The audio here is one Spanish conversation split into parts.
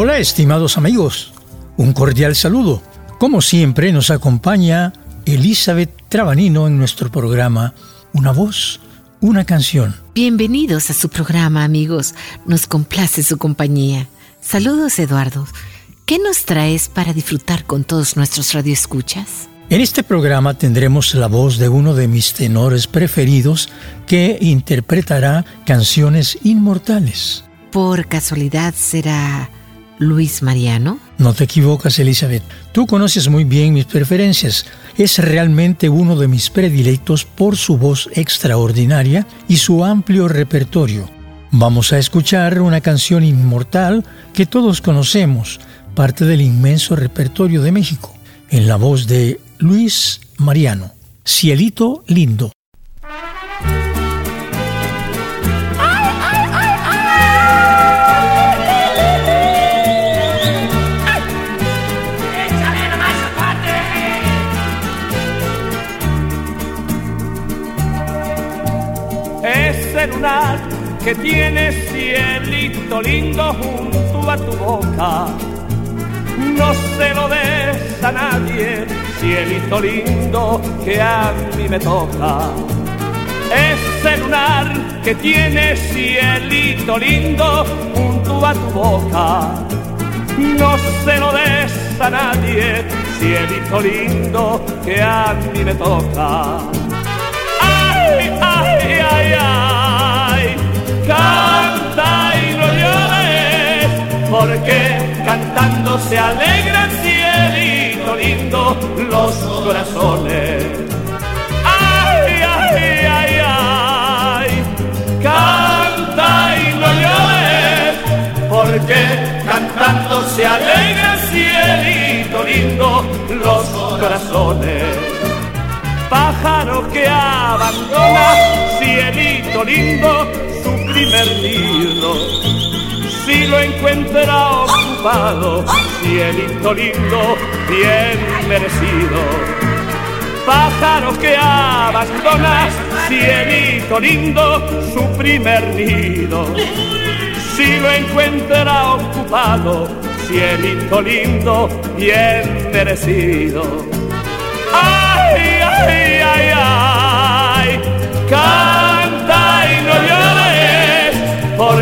Hola estimados amigos, un cordial saludo. Como siempre nos acompaña Elizabeth Trabanino en nuestro programa Una voz, una canción. Bienvenidos a su programa amigos, nos complace su compañía. Saludos Eduardo, ¿qué nos traes para disfrutar con todos nuestros radioescuchas? En este programa tendremos la voz de uno de mis tenores preferidos que interpretará canciones inmortales. ¿Por casualidad será Luis Mariano? No te equivocas, Elizabeth. Tú conoces muy bien mis preferencias. Es realmente uno de mis predilectos por su voz extraordinaria y su amplio repertorio. Vamos a escuchar una canción inmortal que todos conocemos, parte del inmenso repertorio de México, en la voz de Luis Mariano. Cielito lindo. Que tiene cielito lindo junto a tu boca. No se lo des a nadie, cielito lindo que a mí me toca. Ese lunar que tiene cielito lindo junto a tu boca. No se lo des a nadie, cielito lindo que a mí me toca. Canta y no llores, porque cantando se alegra el cielito lindo los corazones. Ay, ay, ay, ay, canta y no llores, porque cantando se alegra el cielito lindo los corazones pájaro que abandona, cielito lindo, primer Si lo encuentra ocupado, cielito lindo, bien merecido. Pájaro que abandona, cielito lindo, su primer nido. Si lo encuentra ocupado, cielito lindo, bien merecido. Ay, ay, ay, ay,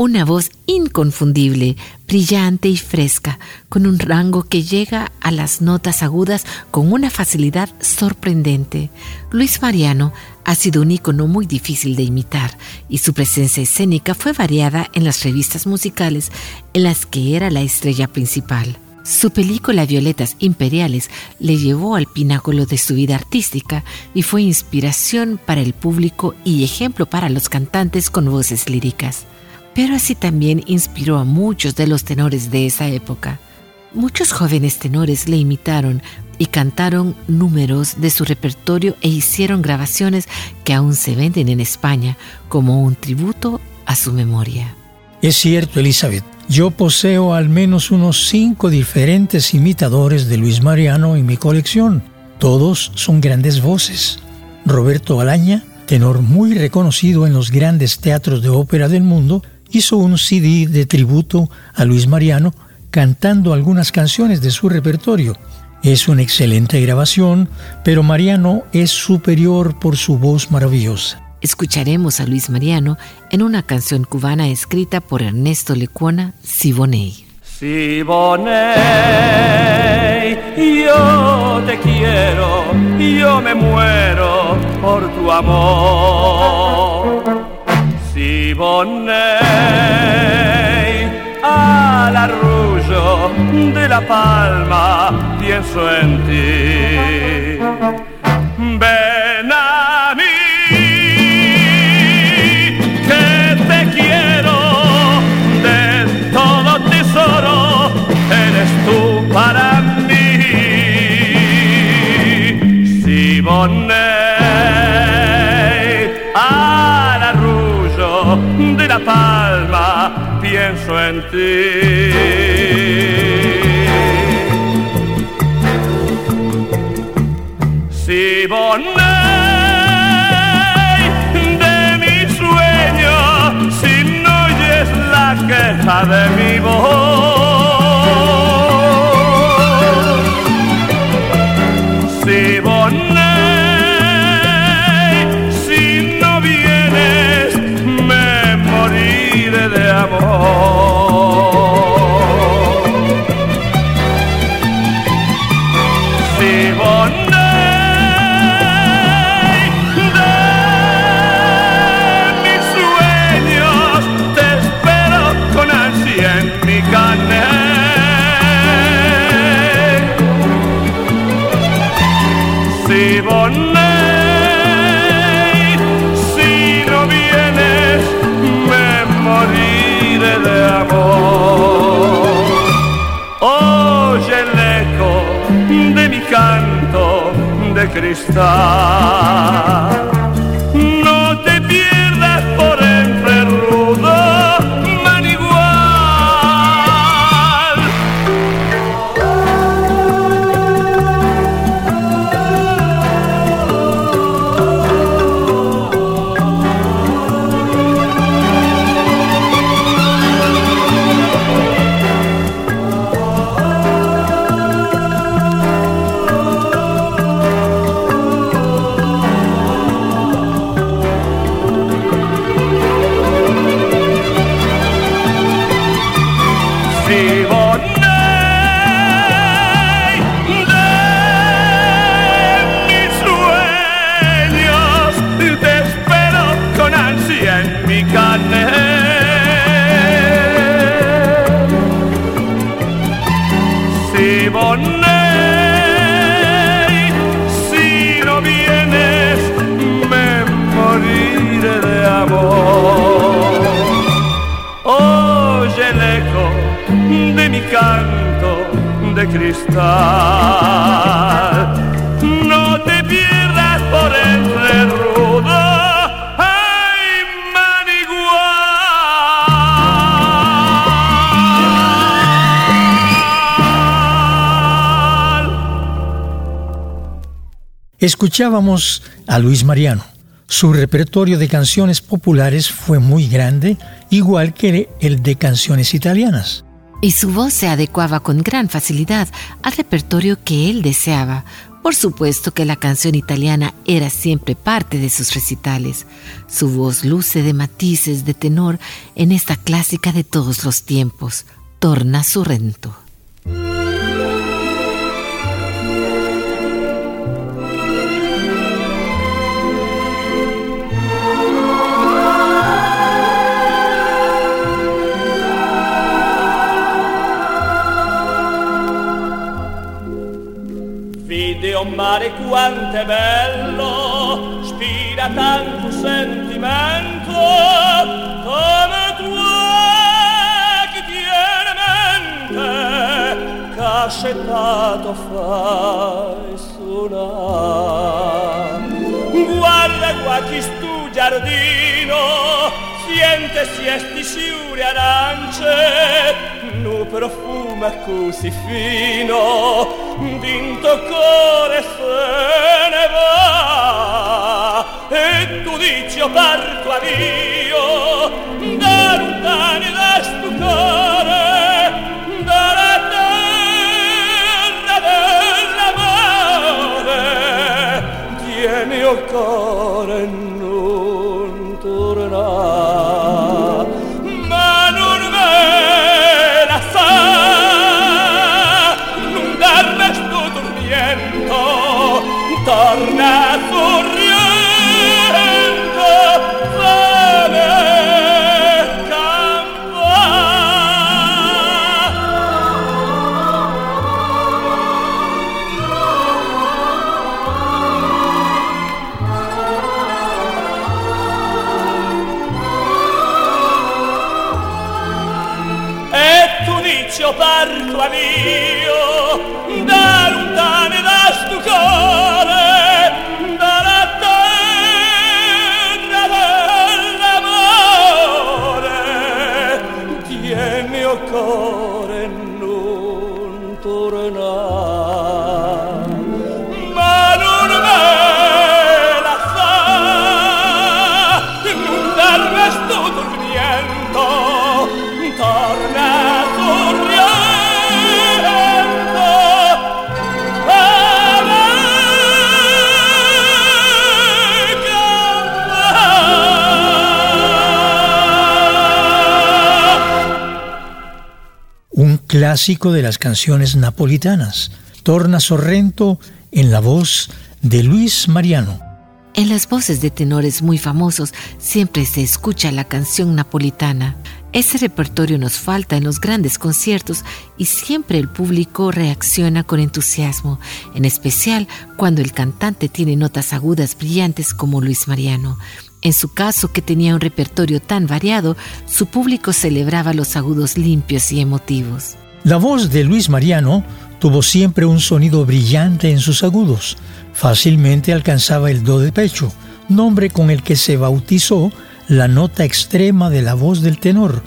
Una voz inconfundible, brillante y fresca, con un rango que llega a las notas agudas con una facilidad sorprendente. Luis Mariano ha sido un ícono muy difícil de imitar y su presencia escénica fue variada en las revistas musicales en las que era la estrella principal. Su película Violetas Imperiales le llevó al pináculo de su vida artística y fue inspiración para el público y ejemplo para los cantantes con voces líricas pero así también inspiró a muchos de los tenores de esa época. Muchos jóvenes tenores le imitaron y cantaron números de su repertorio e hicieron grabaciones que aún se venden en España como un tributo a su memoria. Es cierto, Elizabeth. Yo poseo al menos unos cinco diferentes imitadores de Luis Mariano en mi colección. Todos son grandes voces. Roberto Alaña, tenor muy reconocido en los grandes teatros de ópera del mundo, hizo un CD de tributo a Luis Mariano cantando algunas canciones de su repertorio. Es una excelente grabación, pero Mariano es superior por su voz maravillosa. Escucharemos a Luis Mariano en una canción cubana escrita por Ernesto Lecuona, Siboney. Siboney, yo te quiero, yo me muero por tu amor. Siboney, al arrullo de la palma, pienso en ti. Si de mi sueño, si no oyes la queja de mi voz. star Escuchábamos a Luis Mariano. Su repertorio de canciones populares fue muy grande, igual que el de canciones italianas y su voz se adecuaba con gran facilidad al repertorio que él deseaba, Por supuesto que la canción italiana era siempre parte de sus recitales. Su voz luce de matices de tenor en esta clásica de todos los tiempos, Torna Sorrento. vide mare quanto è bello, spira tanto sentimento come tu che tiene mente che fai suonare. Guarda qua chi stu giardino, siente siesti sciure arance, nu profumo così fino d'into cuore se ne va. E tu dici o oh, parto addio da lontani da sto cuore clásico de las canciones napolitanas, Torna Sorrento en la voz de Luis Mariano. En las voces de tenores muy famosos siempre se escucha la canción napolitana. Ese repertorio nos falta en los grandes conciertos y siempre el público reacciona con entusiasmo, en especial cuando el cantante tiene notas agudas brillantes como Luis Mariano. En su caso, que tenía un repertorio tan variado, su público celebraba los agudos limpios y emotivos. La voz de Luis Mariano tuvo siempre un sonido brillante en sus agudos. Fácilmente alcanzaba el do de pecho, nombre con el que se bautizó la nota extrema de la voz del tenor,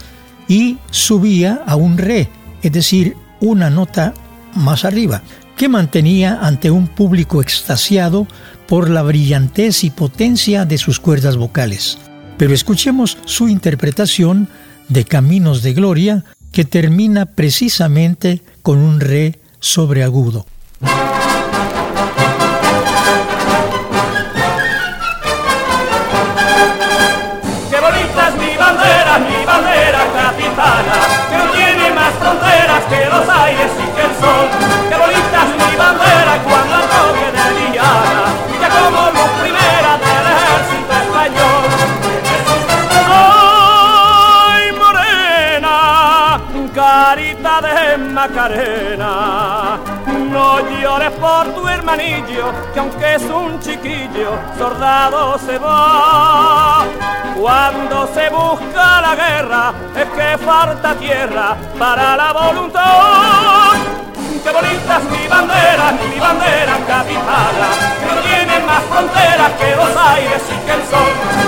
y subía a un re, es decir, una nota más arriba, que mantenía ante un público extasiado por la brillantez y potencia de sus cuerdas vocales. Pero escuchemos su interpretación de Caminos de Gloria, que termina precisamente con un re sobreagudo. Mi bandera, mi bandera capitana, que no tiene más fronteras que los aires No llores por tu hermanillo, que aunque es un chiquillo, soldado se va. Cuando se busca la guerra, es que falta tierra para la voluntad. Qué bonita es mi bandera, mi bandera capitana, que no tiene más fronteras que los aires y que el sol.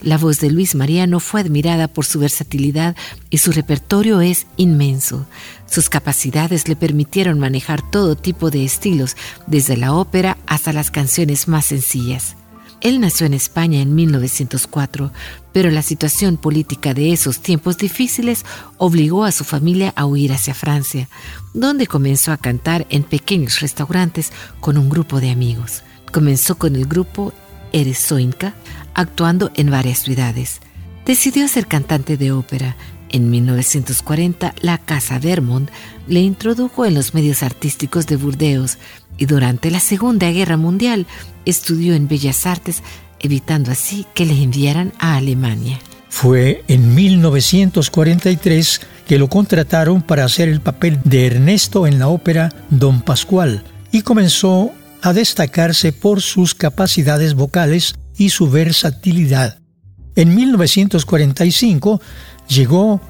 La voz de Luis Mariano fue admirada por su versatilidad y su repertorio es inmenso. Sus capacidades le permitieron manejar todo tipo de estilos, desde la ópera hasta las canciones más sencillas. Él nació en España en 1904, pero la situación política de esos tiempos difíciles obligó a su familia a huir hacia Francia, donde comenzó a cantar en pequeños restaurantes con un grupo de amigos. Comenzó con el grupo Eresoinca, actuando en varias ciudades. Decidió ser cantante de ópera. En 1940, la Casa Vermont le introdujo en los medios artísticos de Burdeos y durante la Segunda Guerra Mundial estudió en Bellas Artes, evitando así que le enviaran a Alemania. Fue en 1943 que lo contrataron para hacer el papel de Ernesto en la ópera Don Pascual y comenzó a destacarse por sus capacidades vocales y su versatilidad. En 1945 llegó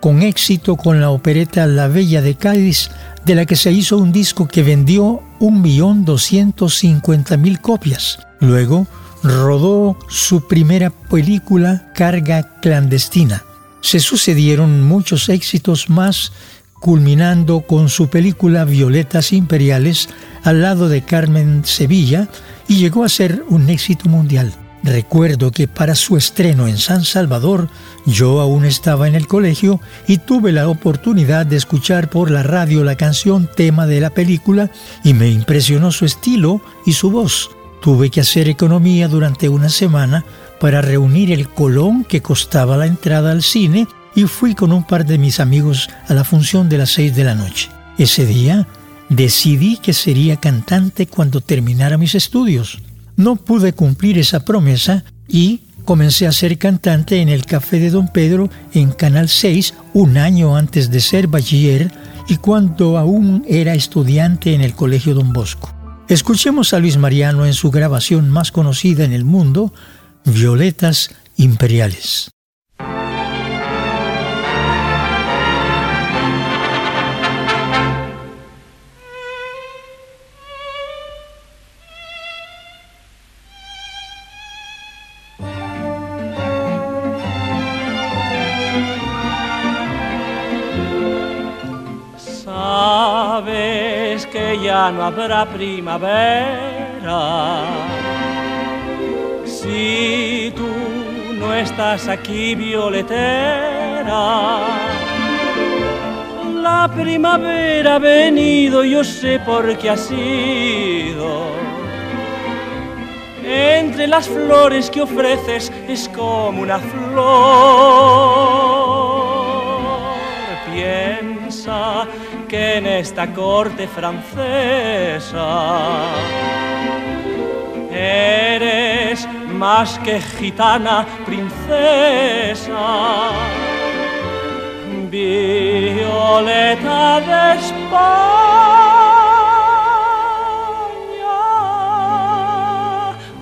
con éxito con la opereta La Bella de Cádiz, de la que se hizo un disco que vendió 1.250.000 copias. Luego rodó su primera película Carga Clandestina. Se sucedieron muchos éxitos más, culminando con su película Violetas Imperiales al lado de Carmen Sevilla y llegó a ser un éxito mundial. Recuerdo que para su estreno en San Salvador yo aún estaba en el colegio y tuve la oportunidad de escuchar por la radio la canción tema de la película y me impresionó su estilo y su voz. Tuve que hacer economía durante una semana para reunir el colón que costaba la entrada al cine y fui con un par de mis amigos a la función de las seis de la noche. Ese día decidí que sería cantante cuando terminara mis estudios. No pude cumplir esa promesa y comencé a ser cantante en el Café de Don Pedro en Canal 6 un año antes de ser bachiller y cuando aún era estudiante en el Colegio Don Bosco. Escuchemos a Luis Mariano en su grabación más conocida en el mundo, Violetas Imperiales. Sabes que ya no habrá primavera si tú no estás aquí, violetera. La primavera ha venido, yo sé por qué ha sido. Entre las flores que ofreces es como una flor. Piensa que en esta corte francesa eres más que gitana princesa. Violeta de España,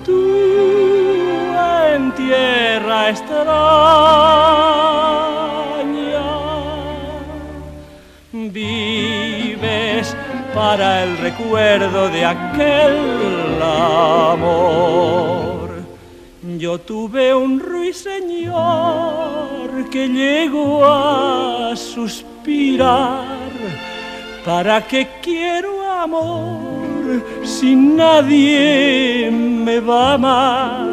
tú en tierra extraña para el recuerdo de aquel amor. Yo tuve un ruiseñor que llegó a suspirar. ¿Para qué quiero amor si nadie me va a amar?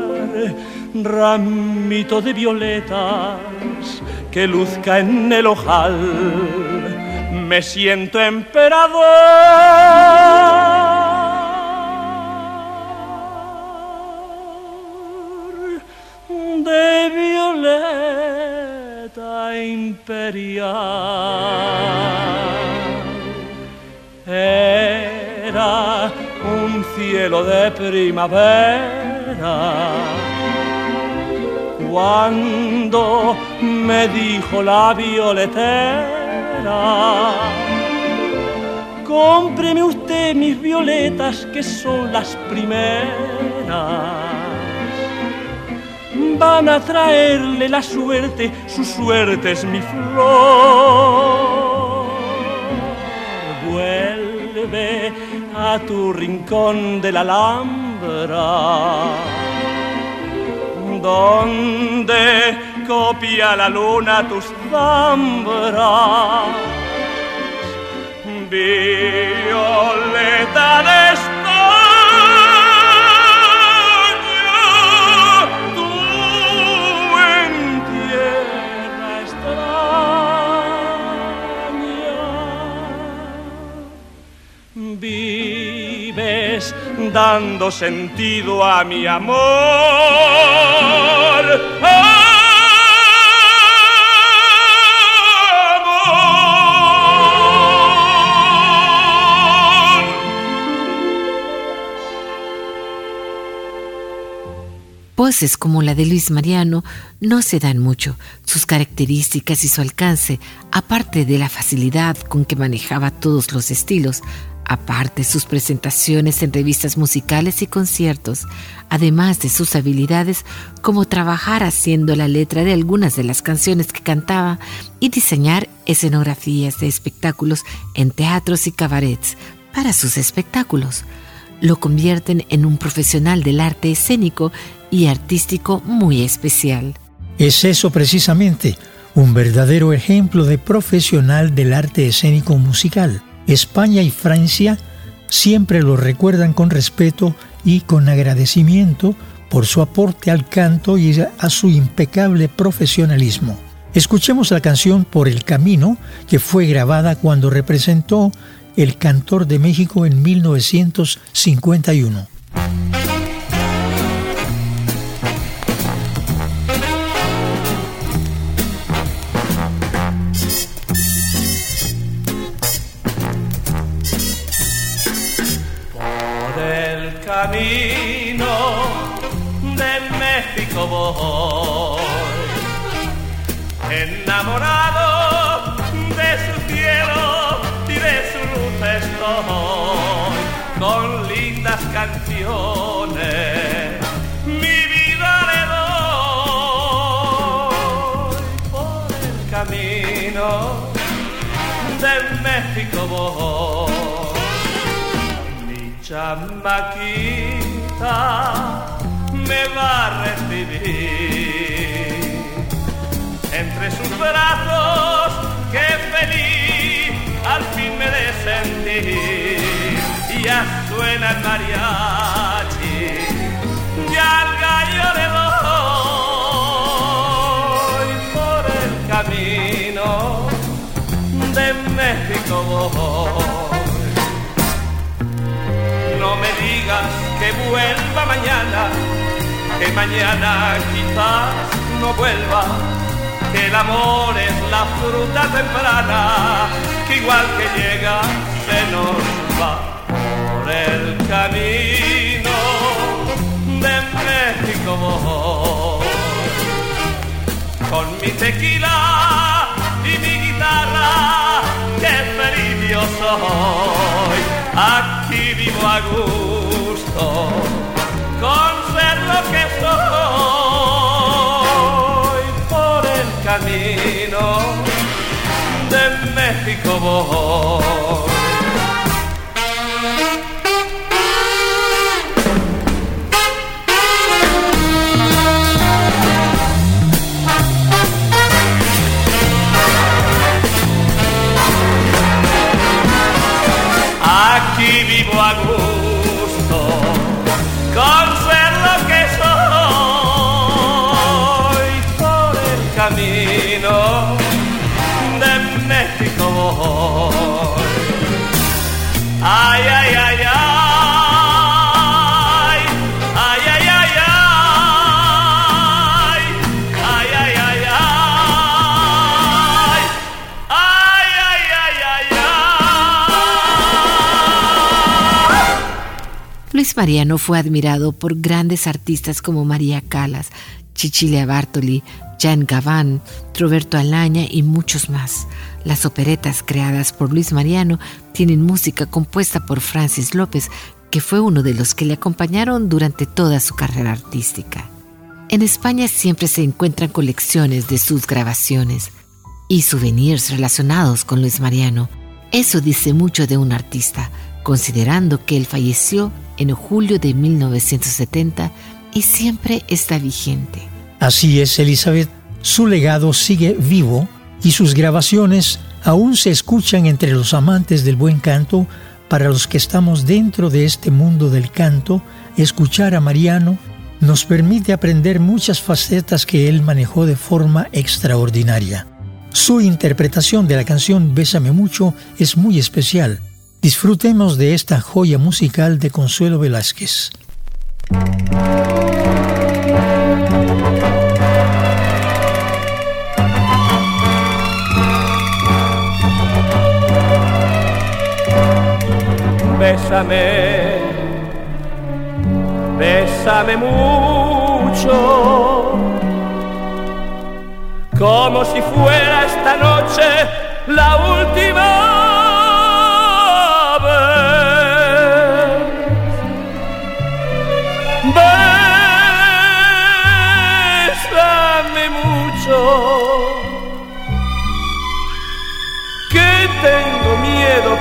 Ramito de violetas que luzca en el ojal me siento emperador de violeta imperial. Era un cielo de primavera. Cuando me dijo la violetera, cómpreme usted mis violetas que son las primeras van a traerle la suerte, su suerte es mi flor. Vuelve a tu rincón de la Alhambra, donde copia la luna tus zambras. Violeta de dando sentido a mi amor. Voces como la de Luis Mariano no se dan mucho. Sus características y su alcance, aparte de la facilidad con que manejaba todos los estilos, Aparte sus presentaciones en revistas musicales y conciertos, además de sus habilidades como trabajar haciendo la letra de algunas de las canciones que cantaba y diseñar escenografías de espectáculos en teatros y cabarets para sus espectáculos, lo convierten en un profesional del arte escénico y artístico muy especial. Es eso precisamente, un verdadero ejemplo de profesional del arte escénico musical España y Francia siempre lo recuerdan con respeto y con agradecimiento por su aporte al canto y a su impecable profesionalismo. Escuchemos la canción Por el Camino, que fue grabada cuando representó el Cantor de México en 1951. Voy, enamorado de su cielo y de su luz estoy, con lindas canciones. Mi vida le doy. Por el camino de México voy. Chamaquita me va a recibir. Entre sus brazos que feliz al fin me de sentir. Ya suena el mariachi y al gallo le doy por el camino de México voy. No me digas que vuelva mañana, que mañana quizás no vuelva, que el amor es la fruta temprana, que igual que llega se nos va por el camino de México. Con mi tequila y mi guitarra, que feliz yo soy aquí vivo a gusto lo que soy por el camino de México voy. Mariano fue admirado por grandes artistas como María Calas, Cecilia Bartoli, Jan Gaván, Roberto Alaña y muchos más. Las operetas creadas por Luis Mariano tienen música compuesta por Francis López, que fue uno de los que le acompañaron durante toda su carrera artística. En España siempre se encuentran colecciones de sus grabaciones y souvenirs relacionados con Luis Mariano. Eso dice mucho de un artista, considerando que él falleció en julio de 1970 y siempre está vigente. Así es, Elizabeth. Su legado sigue vivo y sus grabaciones aún se escuchan entre los amantes del buen canto. Para los que estamos dentro de este mundo del canto, escuchar a Mariano nos permite aprender muchas facetas que él manejó de forma extraordinaria. Su interpretación de la canción Bésame mucho es muy especial. Disfrutemos de esta joya musical de Consuelo Velázquez. Bésame, bésame mucho, como si fuera esta noche la última.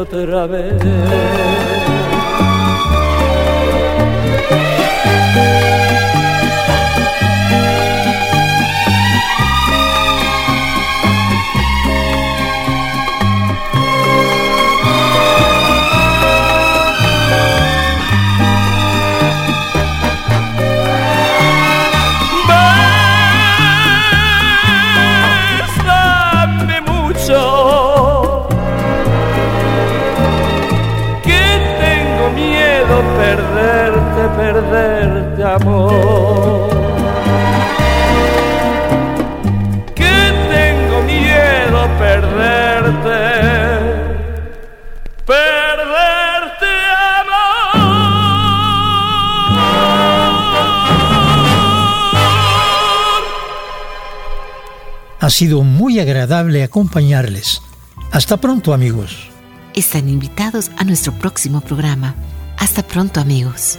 Otra vez. Sido muy agradable acompañarles. Hasta pronto amigos. Están invitados a nuestro próximo programa. Hasta pronto amigos.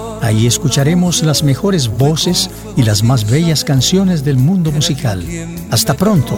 Ahí escucharemos las mejores voces y las más bellas canciones del mundo musical. Hasta pronto.